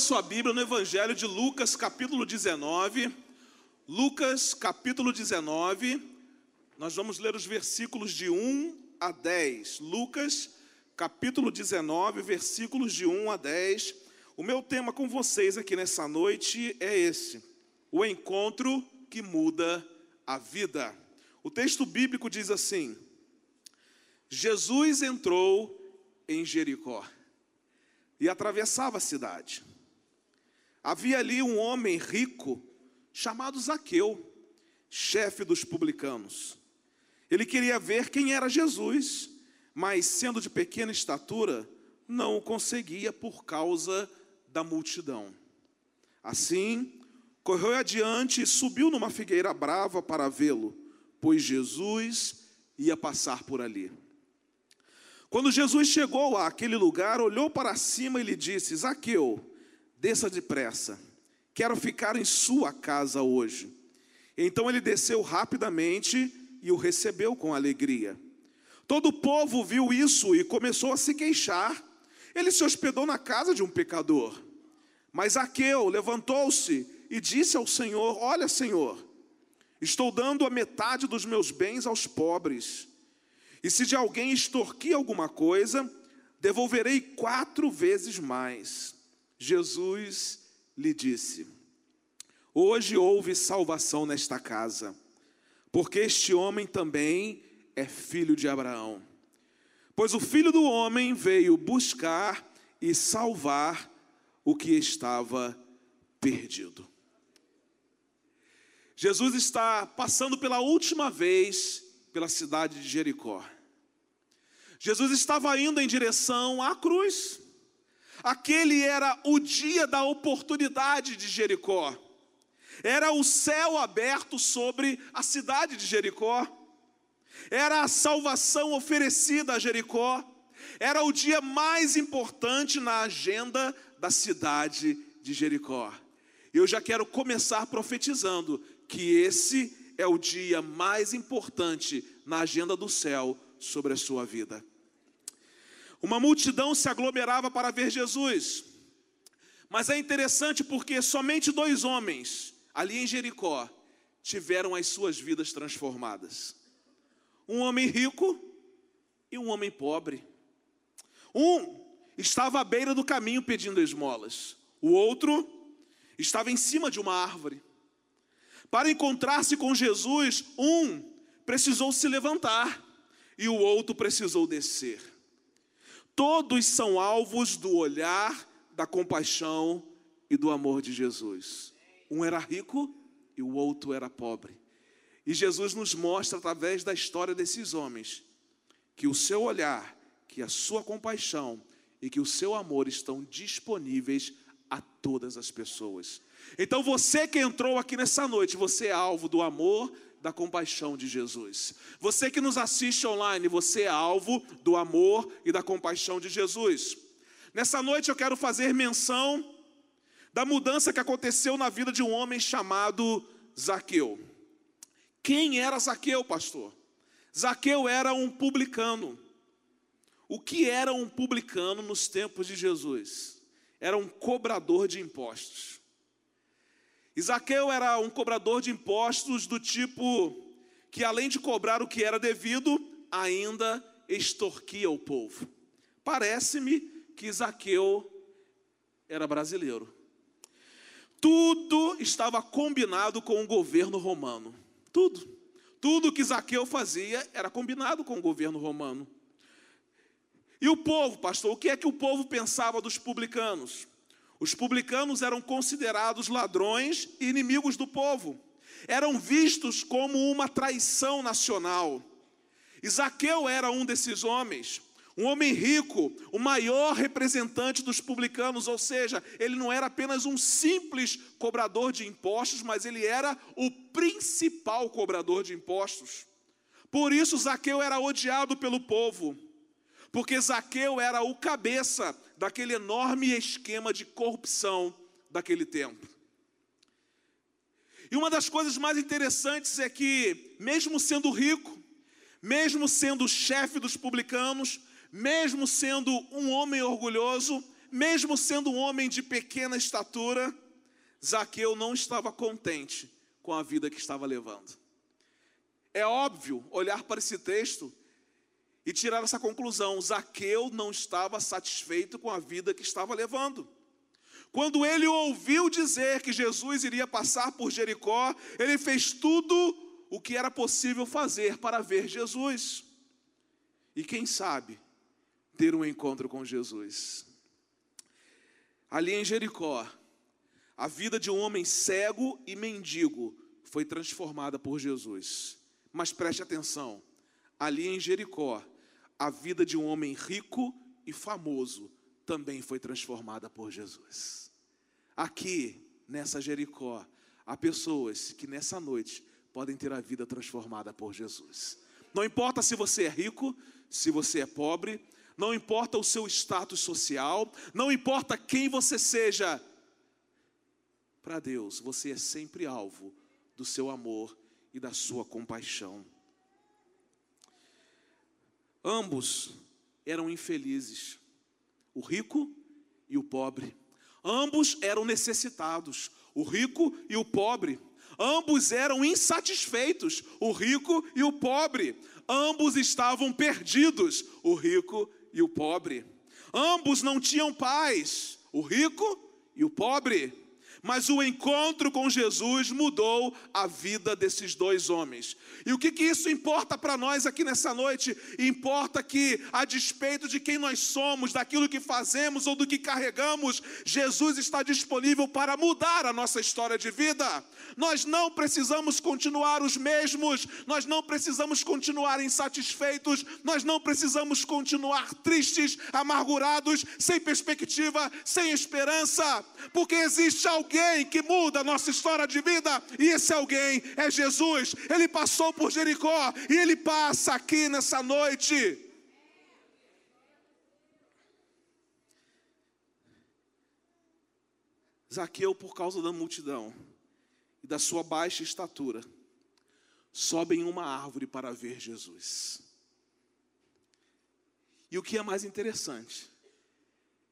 Sua Bíblia no Evangelho de Lucas, capítulo 19. Lucas, capítulo 19. Nós vamos ler os versículos de 1 a 10. Lucas, capítulo 19, versículos de 1 a 10. O meu tema com vocês aqui nessa noite é esse: o encontro que muda a vida. O texto bíblico diz assim: Jesus entrou em Jericó e atravessava a cidade. Havia ali um homem rico chamado Zaqueu, chefe dos publicanos. Ele queria ver quem era Jesus, mas sendo de pequena estatura, não o conseguia por causa da multidão. Assim, correu adiante e subiu numa figueira brava para vê-lo, pois Jesus ia passar por ali. Quando Jesus chegou àquele lugar, olhou para cima e lhe disse: Zaqueu, desça depressa, quero ficar em sua casa hoje. Então ele desceu rapidamente e o recebeu com alegria. Todo o povo viu isso e começou a se queixar. Ele se hospedou na casa de um pecador. Mas Zaqueu levantou-se e disse ao Senhor: Olha, Senhor, estou dando a metade dos meus bens aos pobres. E se de alguém extorquir alguma coisa, devolverei quatro vezes mais. Jesus lhe disse: Hoje houve salvação nesta casa, porque este homem também é filho de Abraão. Pois o filho do homem veio buscar e salvar o que estava perdido. Jesus está passando pela última vez pela cidade de Jericó. Jesus estava indo em direção à cruz. Aquele era o dia da oportunidade de Jericó. Era o céu aberto sobre a cidade de Jericó. Era a salvação oferecida a Jericó. Era o dia mais importante na agenda da cidade de Jericó. Eu já quero começar profetizando que esse é o dia mais importante na agenda do céu sobre a sua vida. Uma multidão se aglomerava para ver Jesus. Mas é interessante porque somente dois homens, ali em Jericó, tiveram as suas vidas transformadas: um homem rico e um homem pobre. Um estava à beira do caminho pedindo esmolas, o outro estava em cima de uma árvore. Para encontrar-se com Jesus, um precisou se levantar e o outro precisou descer. Todos são alvos do olhar, da compaixão e do amor de Jesus. Um era rico e o outro era pobre. E Jesus nos mostra através da história desses homens que o seu olhar, que a sua compaixão e que o seu amor estão disponíveis a todas as pessoas. Então você que entrou aqui nessa noite, você é alvo do amor, da compaixão de Jesus. Você que nos assiste online, você é alvo do amor e da compaixão de Jesus. Nessa noite eu quero fazer menção da mudança que aconteceu na vida de um homem chamado Zaqueu. Quem era Zaqueu, pastor? Zaqueu era um publicano. O que era um publicano nos tempos de Jesus? Era um cobrador de impostos. Isaqueu era um cobrador de impostos do tipo que, além de cobrar o que era devido, ainda extorquia o povo. Parece-me que Isaqueu era brasileiro. Tudo estava combinado com o governo romano. Tudo. Tudo que Zaqueu fazia era combinado com o governo romano. E o povo, pastor, o que é que o povo pensava dos publicanos? Os publicanos eram considerados ladrões e inimigos do povo. Eram vistos como uma traição nacional. Isaqueu era um desses homens, um homem rico, o maior representante dos publicanos, ou seja, ele não era apenas um simples cobrador de impostos, mas ele era o principal cobrador de impostos. Por isso, Zaqueu era odiado pelo povo, porque Zaqueu era o cabeça daquele enorme esquema de corrupção daquele tempo. E uma das coisas mais interessantes é que, mesmo sendo rico, mesmo sendo chefe dos publicanos, mesmo sendo um homem orgulhoso, mesmo sendo um homem de pequena estatura, Zaqueu não estava contente com a vida que estava levando. É óbvio olhar para esse texto e tirar essa conclusão: Zaqueu não estava satisfeito com a vida que estava levando. Quando ele ouviu dizer que Jesus iria passar por Jericó, ele fez tudo o que era possível fazer para ver Jesus. E quem sabe, ter um encontro com Jesus. Ali em Jericó, a vida de um homem cego e mendigo foi transformada por Jesus. Mas preste atenção, ali em Jericó, a vida de um homem rico e famoso também foi transformada por Jesus. Aqui, nessa Jericó, há pessoas que nessa noite podem ter a vida transformada por Jesus. Não importa se você é rico, se você é pobre, não importa o seu status social, não importa quem você seja, para Deus você é sempre alvo do seu amor e da sua compaixão. Ambos eram infelizes, o rico e o pobre. Ambos eram necessitados, o rico e o pobre. Ambos eram insatisfeitos, o rico e o pobre. Ambos estavam perdidos, o rico e o pobre. Ambos não tinham paz, o rico e o pobre. Mas o encontro com Jesus mudou a vida desses dois homens. E o que, que isso importa para nós aqui nessa noite? Importa que, a despeito de quem nós somos, daquilo que fazemos ou do que carregamos, Jesus está disponível para mudar a nossa história de vida. Nós não precisamos continuar os mesmos, nós não precisamos continuar insatisfeitos, nós não precisamos continuar tristes, amargurados, sem perspectiva, sem esperança, porque existe alguém alguém que muda a nossa história de vida, e esse alguém é Jesus. Ele passou por Jericó e ele passa aqui nessa noite. Zaqueu, por causa da multidão e da sua baixa estatura, sobe em uma árvore para ver Jesus. E o que é mais interessante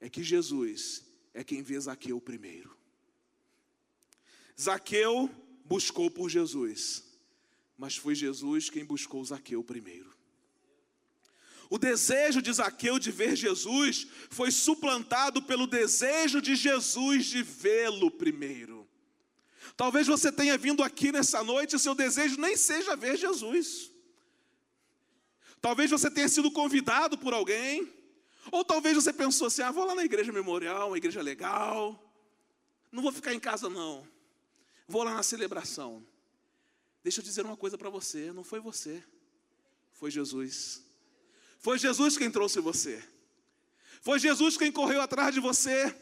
é que Jesus é quem vê Zaqueu primeiro. Zaqueu buscou por Jesus, mas foi Jesus quem buscou Zaqueu primeiro. O desejo de Zaqueu de ver Jesus foi suplantado pelo desejo de Jesus de vê-lo primeiro. Talvez você tenha vindo aqui nessa noite e seu desejo nem seja ver Jesus. Talvez você tenha sido convidado por alguém, ou talvez você pensou assim: ah, vou lá na igreja memorial, uma igreja legal, não vou ficar em casa não. Vou lá na celebração. Deixa eu dizer uma coisa para você: não foi você, foi Jesus. Foi Jesus quem trouxe você. Foi Jesus quem correu atrás de você.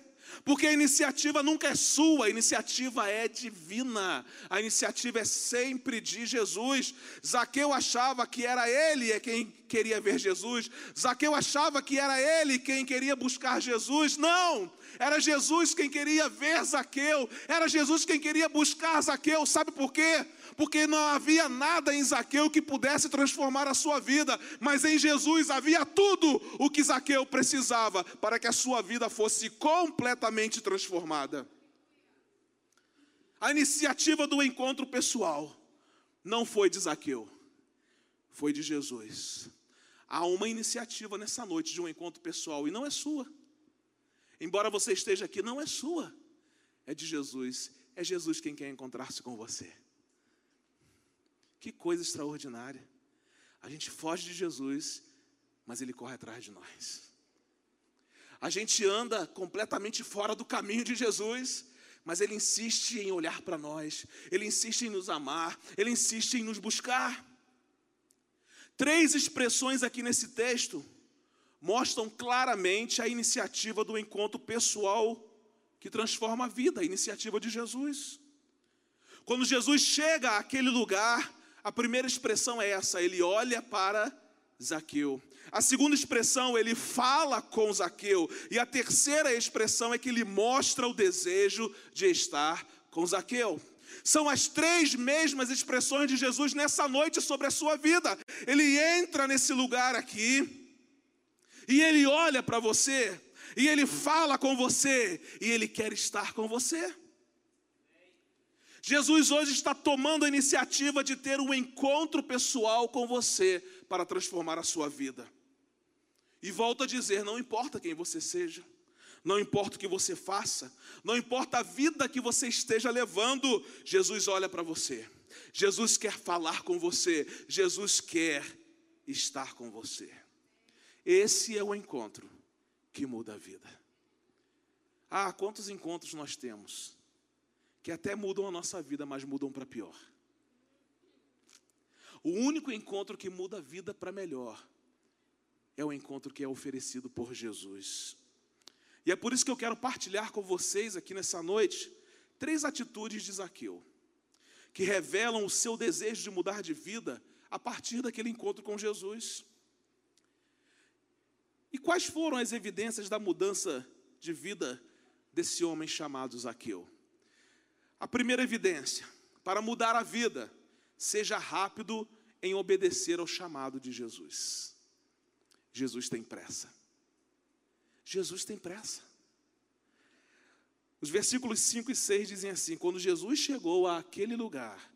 Porque a iniciativa nunca é sua, a iniciativa é divina, a iniciativa é sempre de Jesus. Zaqueu achava que era ele é quem queria ver Jesus, Zaqueu achava que era ele quem queria buscar Jesus. Não, era Jesus quem queria ver Zaqueu, era Jesus quem queria buscar Zaqueu, sabe por quê? Porque não havia nada em Zaqueu que pudesse transformar a sua vida, mas em Jesus havia tudo o que Zaqueu precisava para que a sua vida fosse completamente transformada. A iniciativa do encontro pessoal não foi de Zaqueu, foi de Jesus. Há uma iniciativa nessa noite de um encontro pessoal e não é sua. Embora você esteja aqui, não é sua, é de Jesus. É Jesus quem quer encontrar-se com você. Que coisa extraordinária. A gente foge de Jesus, mas Ele corre atrás de nós. A gente anda completamente fora do caminho de Jesus, mas Ele insiste em olhar para nós, Ele insiste em nos amar, Ele insiste em nos buscar. Três expressões aqui nesse texto mostram claramente a iniciativa do encontro pessoal que transforma a vida, a iniciativa de Jesus. Quando Jesus chega àquele lugar, a primeira expressão é essa: ele olha para Zaqueu. A segunda expressão, ele fala com Zaqueu. E a terceira expressão é que ele mostra o desejo de estar com Zaqueu. São as três mesmas expressões de Jesus nessa noite sobre a sua vida. Ele entra nesse lugar aqui, e ele olha para você, e Ele fala com você, e Ele quer estar com você. Jesus hoje está tomando a iniciativa de ter um encontro pessoal com você para transformar a sua vida. E volto a dizer: não importa quem você seja, não importa o que você faça, não importa a vida que você esteja levando, Jesus olha para você, Jesus quer falar com você, Jesus quer estar com você. Esse é o encontro que muda a vida. Ah, quantos encontros nós temos que até mudam a nossa vida, mas mudam para pior. O único encontro que muda a vida para melhor é o encontro que é oferecido por Jesus. E é por isso que eu quero partilhar com vocês aqui nessa noite três atitudes de Zaqueu, que revelam o seu desejo de mudar de vida a partir daquele encontro com Jesus. E quais foram as evidências da mudança de vida desse homem chamado Zaqueu? A primeira evidência, para mudar a vida, seja rápido em obedecer ao chamado de Jesus. Jesus tem pressa. Jesus tem pressa. Os versículos 5 e 6 dizem assim: Quando Jesus chegou àquele lugar,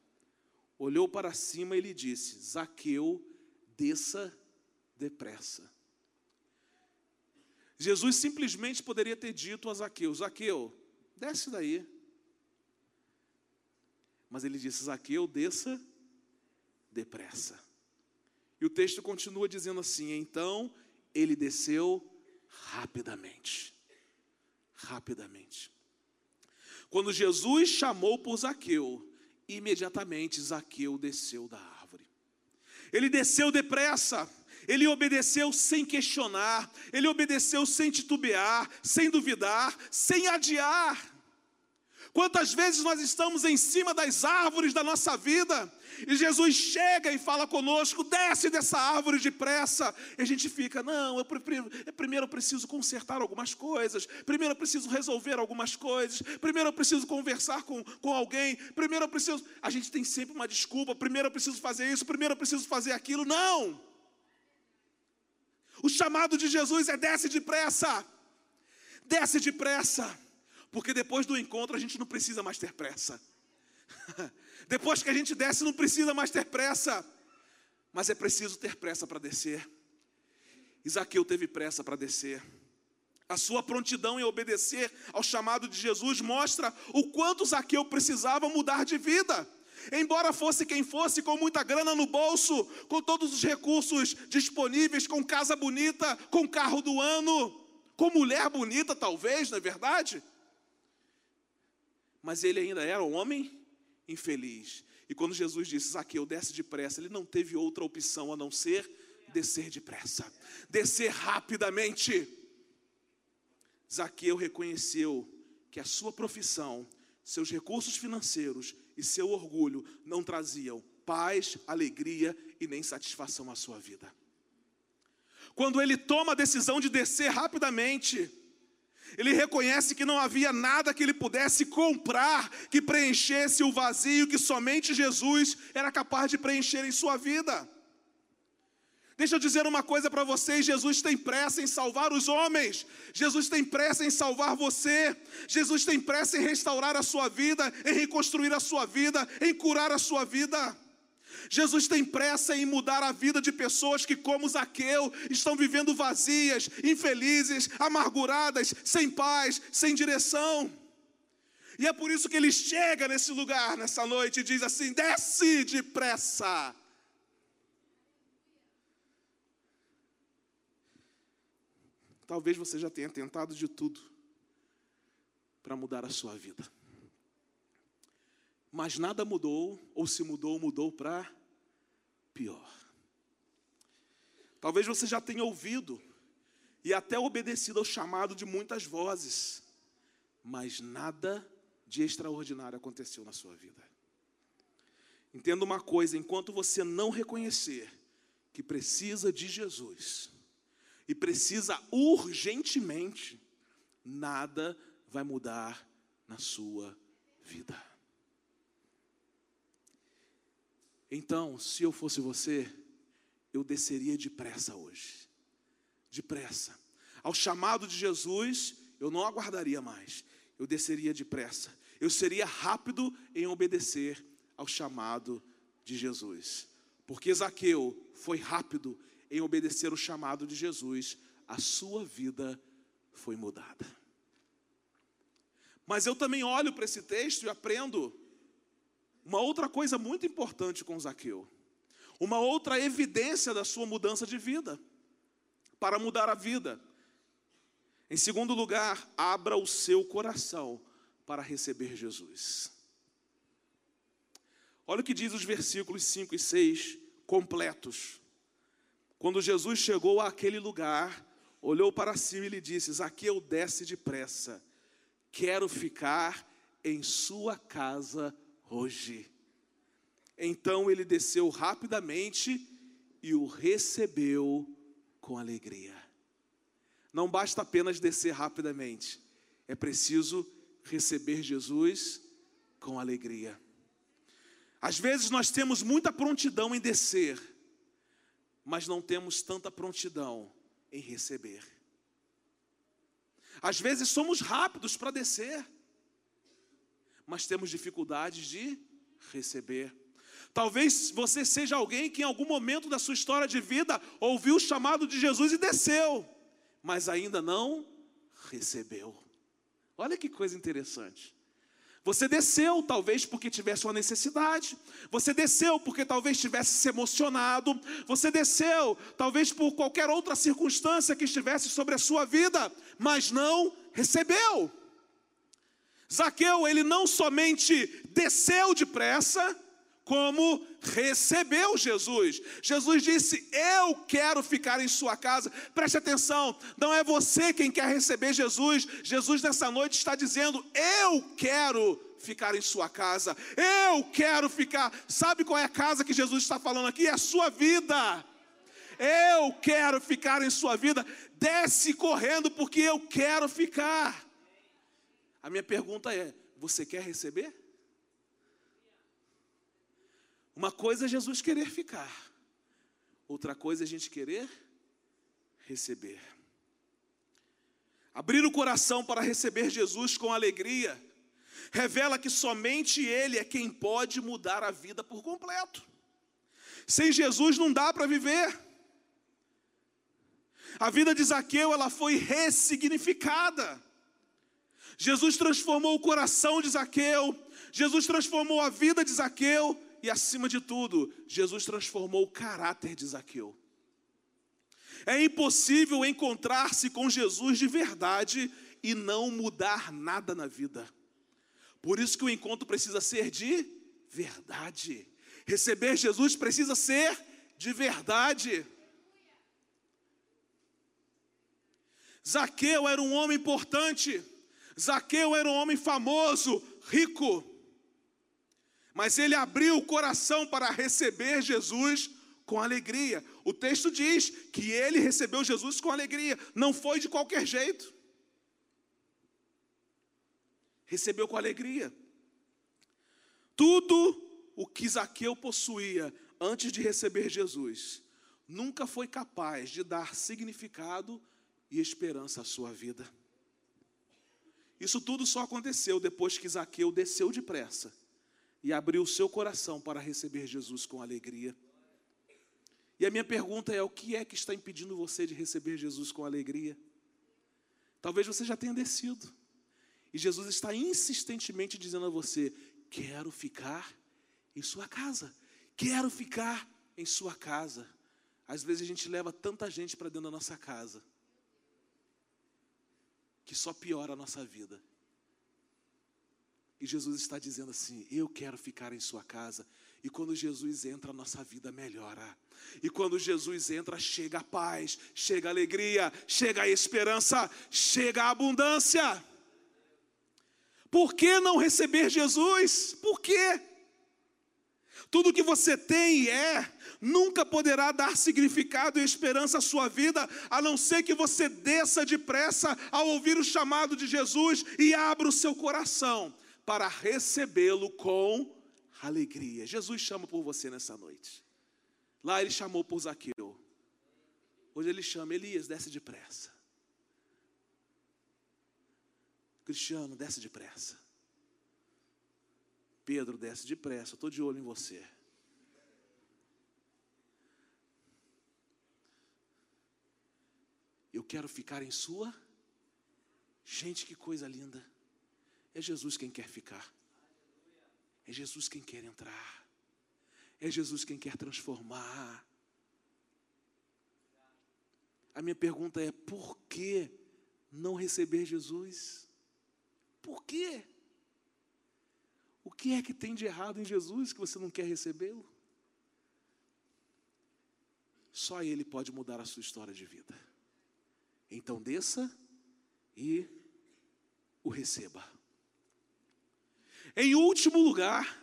olhou para cima e lhe disse: Zaqueu, desça depressa. Jesus simplesmente poderia ter dito a Zaqueu: Zaqueu, desce daí. Mas ele disse: Zaqueu, desça depressa. E o texto continua dizendo assim: então ele desceu rapidamente. Rapidamente. Quando Jesus chamou por Zaqueu, imediatamente Zaqueu desceu da árvore. Ele desceu depressa. Ele obedeceu sem questionar, ele obedeceu sem titubear, sem duvidar, sem adiar. Quantas vezes nós estamos em cima das árvores da nossa vida e Jesus chega e fala conosco, desce dessa árvore depressa, e a gente fica, não, eu, primeiro eu preciso consertar algumas coisas, primeiro eu preciso resolver algumas coisas, primeiro eu preciso conversar com, com alguém, primeiro eu preciso. A gente tem sempre uma desculpa, primeiro eu preciso fazer isso, primeiro eu preciso fazer aquilo. Não! O chamado de Jesus é desce depressa, desce depressa. Porque depois do encontro a gente não precisa mais ter pressa. depois que a gente desce, não precisa mais ter pressa. Mas é preciso ter pressa para descer. Isaqueu teve pressa para descer. A sua prontidão em obedecer ao chamado de Jesus mostra o quanto Zaqueu precisava mudar de vida. Embora fosse quem fosse, com muita grana no bolso, com todos os recursos disponíveis, com casa bonita, com carro do ano, com mulher bonita, talvez, não é verdade? Mas ele ainda era um homem infeliz. E quando Jesus disse, Zaqueu, desce depressa, ele não teve outra opção a não ser descer depressa, descer rapidamente. Zaqueu reconheceu que a sua profissão, seus recursos financeiros e seu orgulho não traziam paz, alegria e nem satisfação à sua vida. Quando ele toma a decisão de descer rapidamente, ele reconhece que não havia nada que ele pudesse comprar que preenchesse o vazio que somente Jesus era capaz de preencher em sua vida. Deixa eu dizer uma coisa para vocês: Jesus tem pressa em salvar os homens, Jesus tem pressa em salvar você, Jesus tem pressa em restaurar a sua vida, em reconstruir a sua vida, em curar a sua vida. Jesus tem pressa em mudar a vida de pessoas que, como Zaqueu, estão vivendo vazias, infelizes, amarguradas, sem paz, sem direção. E é por isso que ele chega nesse lugar nessa noite e diz assim: desce depressa. Talvez você já tenha tentado de tudo para mudar a sua vida mas nada mudou, ou se mudou, mudou para pior. Talvez você já tenha ouvido e até obedecido ao chamado de muitas vozes, mas nada de extraordinário aconteceu na sua vida. Entenda uma coisa: enquanto você não reconhecer que precisa de Jesus, e precisa urgentemente, nada vai mudar na sua vida. Então, se eu fosse você, eu desceria depressa hoje. Depressa. Ao chamado de Jesus, eu não aguardaria mais, eu desceria depressa, eu seria rápido em obedecer ao chamado de Jesus. Porque Zaqueu foi rápido em obedecer o chamado de Jesus, a sua vida foi mudada. Mas eu também olho para esse texto e aprendo uma outra coisa muito importante com Zaqueu. Uma outra evidência da sua mudança de vida. Para mudar a vida. Em segundo lugar, abra o seu coração para receber Jesus. Olha o que diz os versículos 5 e 6 completos. Quando Jesus chegou àquele lugar, olhou para cima e lhe disse: Zaqueu, desce depressa, quero ficar em sua casa hoje. Então ele desceu rapidamente e o recebeu com alegria. Não basta apenas descer rapidamente, é preciso receber Jesus com alegria. Às vezes nós temos muita prontidão em descer, mas não temos tanta prontidão em receber. Às vezes somos rápidos para descer, mas temos dificuldades de receber. Talvez você seja alguém que em algum momento da sua história de vida ouviu o chamado de Jesus e desceu, mas ainda não recebeu. Olha que coisa interessante. Você desceu, talvez porque tivesse uma necessidade. Você desceu porque talvez tivesse se emocionado. Você desceu, talvez por qualquer outra circunstância que estivesse sobre a sua vida, mas não recebeu. Zaqueu, ele não somente desceu depressa, como recebeu Jesus. Jesus disse: Eu quero ficar em sua casa. Preste atenção, não é você quem quer receber Jesus. Jesus nessa noite está dizendo: Eu quero ficar em sua casa. Eu quero ficar. Sabe qual é a casa que Jesus está falando aqui? É a sua vida. Eu quero ficar em sua vida. Desce correndo porque eu quero ficar. A minha pergunta é: você quer receber? Uma coisa é Jesus querer ficar, outra coisa é a gente querer receber. Abrir o coração para receber Jesus com alegria revela que somente Ele é quem pode mudar a vida por completo. Sem Jesus não dá para viver. A vida de Zaqueu ela foi ressignificada. Jesus transformou o coração de Zaqueu, Jesus transformou a vida de Zaqueu e, acima de tudo, Jesus transformou o caráter de Zaqueu. É impossível encontrar-se com Jesus de verdade e não mudar nada na vida. Por isso que o encontro precisa ser de verdade. Receber Jesus precisa ser de verdade. Zaqueu era um homem importante. Zaqueu era um homem famoso, rico mas ele abriu o coração para receber Jesus com alegria. O texto diz que ele recebeu Jesus com alegria, não foi de qualquer jeito. Recebeu com alegria. Tudo o que Zaqueu possuía antes de receber Jesus, nunca foi capaz de dar significado e esperança à sua vida. Isso tudo só aconteceu depois que Zaqueu desceu depressa e abriu o seu coração para receber Jesus com alegria. E a minha pergunta é: o que é que está impedindo você de receber Jesus com alegria? Talvez você já tenha descido, e Jesus está insistentemente dizendo a você: quero ficar em sua casa, quero ficar em sua casa. Às vezes a gente leva tanta gente para dentro da nossa casa, que só piora a nossa vida. E Jesus está dizendo assim: Eu quero ficar em sua casa. E quando Jesus entra, a nossa vida melhora. E quando Jesus entra, chega a paz, chega a alegria, chega a esperança, chega a abundância. Por que não receber Jesus? Por quê? Tudo que você tem e é, nunca poderá dar significado e esperança à sua vida, a não ser que você desça depressa ao ouvir o chamado de Jesus e abra o seu coração para recebê-lo com alegria. Jesus chama por você nessa noite. Lá ele chamou por Zaqueu. Hoje ele chama Elias, desce depressa. Cristiano, desce depressa. Pedro, desce depressa, estou de olho em você. Eu quero ficar em sua. Gente, que coisa linda. É Jesus quem quer ficar. É Jesus quem quer entrar. É Jesus quem quer transformar. A minha pergunta é: por que não receber Jesus? Por quê? Que é que tem de errado em Jesus que você não quer recebê-lo? Só Ele pode mudar a sua história de vida. Então desça e o receba. Em último lugar,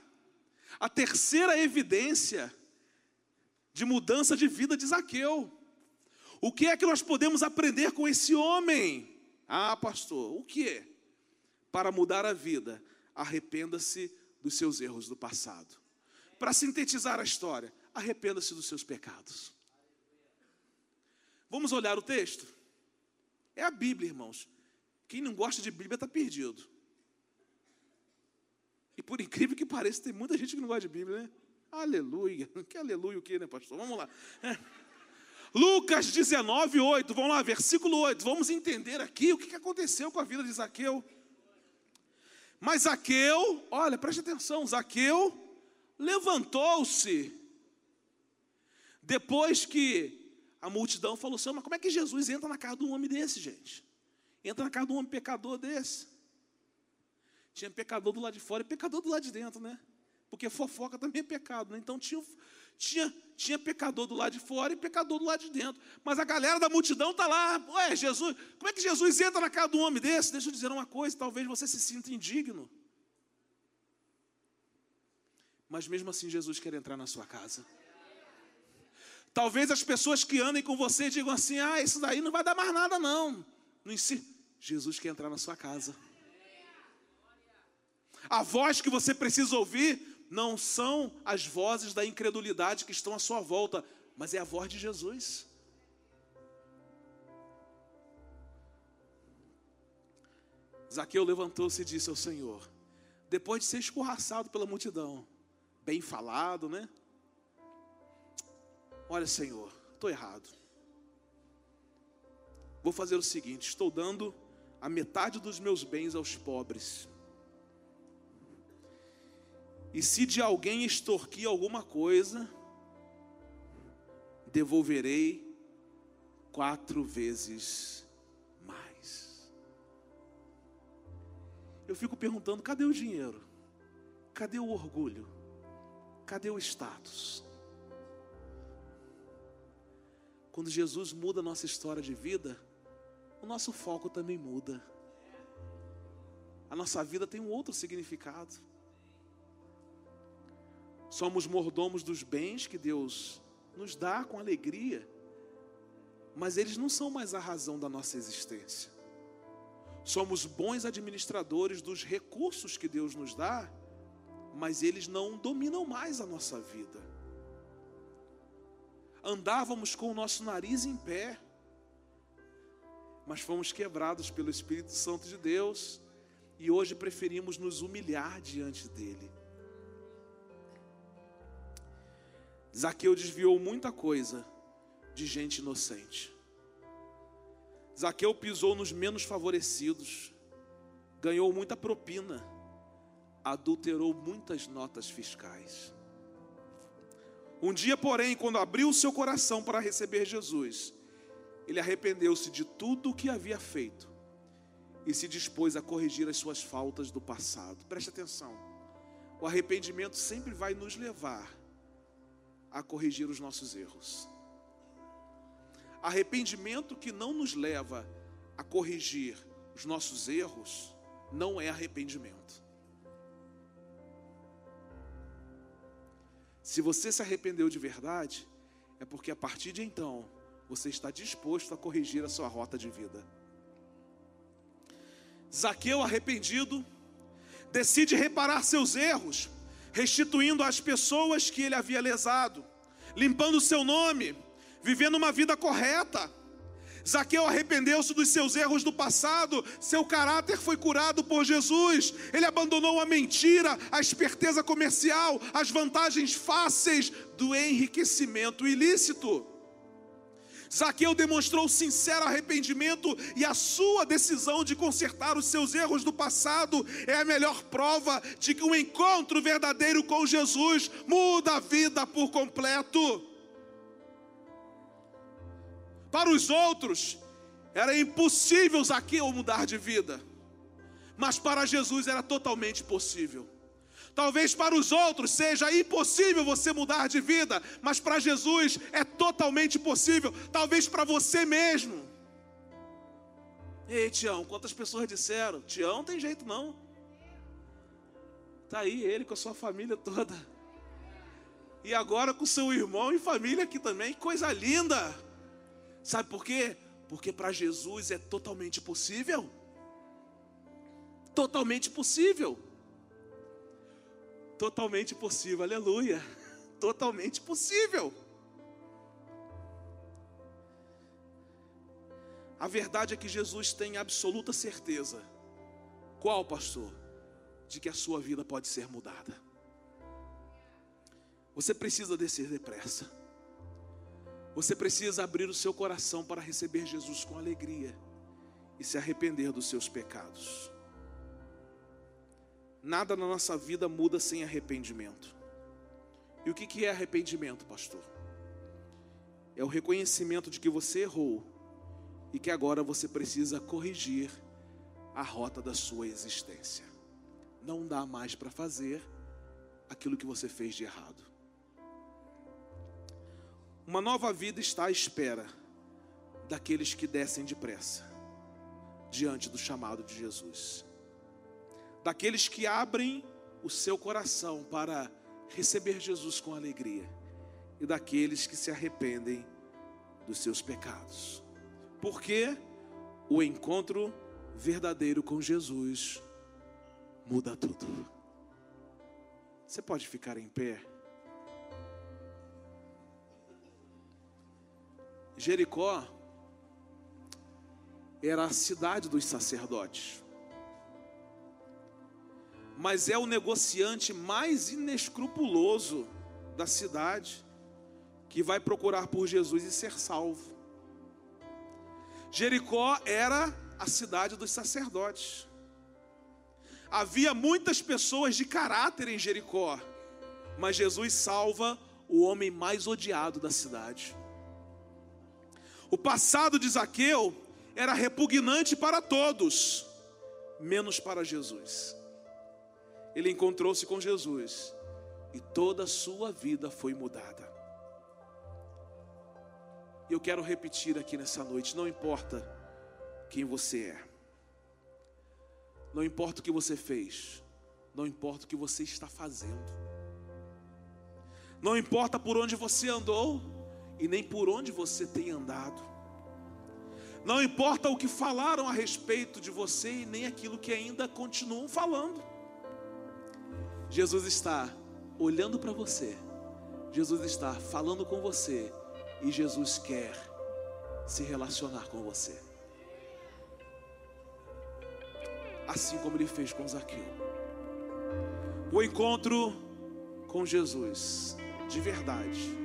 a terceira evidência de mudança de vida de Zaqueu. O que é que nós podemos aprender com esse homem? Ah, pastor, o que? Para mudar a vida, arrependa-se dos seus erros do passado. Para sintetizar a história, arrependa-se dos seus pecados. Vamos olhar o texto? É a Bíblia, irmãos. Quem não gosta de Bíblia está perdido. E por incrível que pareça, tem muita gente que não gosta de Bíblia, né? Aleluia. Que aleluia o que, né, pastor? Vamos lá. É. Lucas 19, 8. Vamos lá, versículo 8. Vamos entender aqui o que aconteceu com a vida de Zaqueu. Mas Zaqueu, olha, preste atenção, Zaqueu levantou-se depois que a multidão falou assim: mas como é que Jesus entra na casa de um homem desse, gente? Entra na casa de um homem pecador desse. Tinha pecador do lado de fora e pecador do lado de dentro, né? Porque fofoca também é pecado, né? Então tinha, tinha, tinha pecador do lado de fora e pecador do lado de dentro. Mas a galera da multidão está lá, ué, Jesus, como é que Jesus entra na casa de um homem desse? Deixa eu dizer uma coisa, talvez você se sinta indigno. Mas mesmo assim Jesus quer entrar na sua casa. Talvez as pessoas que andem com você digam assim: ah, isso daí não vai dar mais nada, não. Não ensina. Jesus quer entrar na sua casa. A voz que você precisa ouvir não são as vozes da incredulidade que estão à sua volta, mas é a voz de Jesus. Zaqueu levantou-se e disse ao Senhor, depois de ser escorraçado pela multidão, bem falado, né? Olha, Senhor, estou errado. Vou fazer o seguinte: estou dando a metade dos meus bens aos pobres. E se de alguém extorquir alguma coisa, devolverei quatro vezes mais. Eu fico perguntando: cadê o dinheiro? Cadê o orgulho? Cadê o status? Quando Jesus muda a nossa história de vida, o nosso foco também muda. A nossa vida tem um outro significado. Somos mordomos dos bens que Deus nos dá com alegria, mas eles não são mais a razão da nossa existência. Somos bons administradores dos recursos que Deus nos dá, mas eles não dominam mais a nossa vida andávamos com o nosso nariz em pé, mas fomos quebrados pelo Espírito Santo de Deus e hoje preferimos nos humilhar diante dele. Zaqueu desviou muita coisa de gente inocente. Zaqueu pisou nos menos favorecidos, ganhou muita propina, adulterou muitas notas fiscais. Um dia, porém, quando abriu seu coração para receber Jesus, ele arrependeu-se de tudo o que havia feito e se dispôs a corrigir as suas faltas do passado. Preste atenção. O arrependimento sempre vai nos levar a corrigir os nossos erros. Arrependimento que não nos leva a corrigir os nossos erros não é arrependimento. Se você se arrependeu de verdade, é porque a partir de então você está disposto a corrigir a sua rota de vida. Zaqueu, arrependido, decide reparar seus erros, restituindo às pessoas que ele havia lesado, limpando o seu nome, vivendo uma vida correta. Zaqueu arrependeu-se dos seus erros do passado, seu caráter foi curado por Jesus. Ele abandonou a mentira, a esperteza comercial, as vantagens fáceis do enriquecimento ilícito. Zaqueu demonstrou sincero arrependimento e a sua decisão de consertar os seus erros do passado é a melhor prova de que um encontro verdadeiro com Jesus muda a vida por completo. Para os outros, era impossível Zaqueu mudar de vida, mas para Jesus era totalmente possível. Talvez para os outros seja impossível você mudar de vida, mas para Jesus é totalmente possível. Talvez para você mesmo. Ei, Tião, quantas pessoas disseram? Tião tem jeito não. Está aí ele com a sua família toda. E agora com seu irmão e família aqui também. Coisa linda. Sabe por quê? Porque para Jesus é totalmente possível. Totalmente possível. Totalmente possível, aleluia. Totalmente possível. A verdade é que Jesus tem absoluta certeza. Qual, pastor? De que a sua vida pode ser mudada. Você precisa descer depressa. Você precisa abrir o seu coração para receber Jesus com alegria e se arrepender dos seus pecados. Nada na nossa vida muda sem arrependimento. E o que é arrependimento, pastor? É o reconhecimento de que você errou e que agora você precisa corrigir a rota da sua existência. Não dá mais para fazer aquilo que você fez de errado. Uma nova vida está à espera daqueles que descem depressa diante do chamado de Jesus daqueles que abrem o seu coração para receber Jesus com alegria, e daqueles que se arrependem dos seus pecados. Porque o encontro verdadeiro com Jesus muda tudo. Você pode ficar em pé? Jericó era a cidade dos sacerdotes mas é o negociante mais inescrupuloso da cidade que vai procurar por Jesus e ser salvo. Jericó era a cidade dos sacerdotes. Havia muitas pessoas de caráter em Jericó, mas Jesus salva o homem mais odiado da cidade. O passado de Zaqueu era repugnante para todos, menos para Jesus ele encontrou-se com Jesus e toda a sua vida foi mudada. E eu quero repetir aqui nessa noite: não importa quem você é, não importa o que você fez, não importa o que você está fazendo, não importa por onde você andou e nem por onde você tem andado, não importa o que falaram a respeito de você e nem aquilo que ainda continuam falando. Jesus está olhando para você, Jesus está falando com você e Jesus quer se relacionar com você. Assim como ele fez com Zaqueu. O encontro com Jesus, de verdade,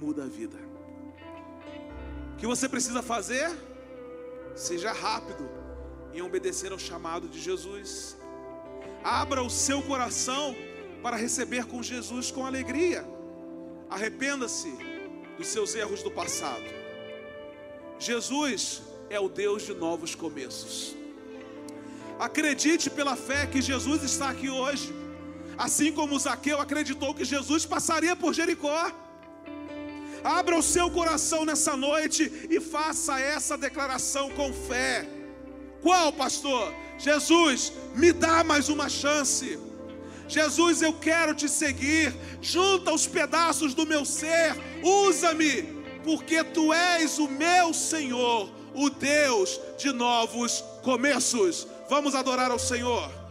muda a vida. O que você precisa fazer? Seja rápido em obedecer ao chamado de Jesus Abra o seu coração para receber com Jesus com alegria. Arrependa-se dos seus erros do passado. Jesus é o Deus de novos começos. Acredite pela fé que Jesus está aqui hoje. Assim como Zaqueu acreditou que Jesus passaria por Jericó. Abra o seu coração nessa noite e faça essa declaração com fé. Qual, pastor? Jesus, me dá mais uma chance. Jesus, eu quero te seguir. Junta os pedaços do meu ser, usa-me, porque tu és o meu Senhor, o Deus de novos começos. Vamos adorar ao Senhor.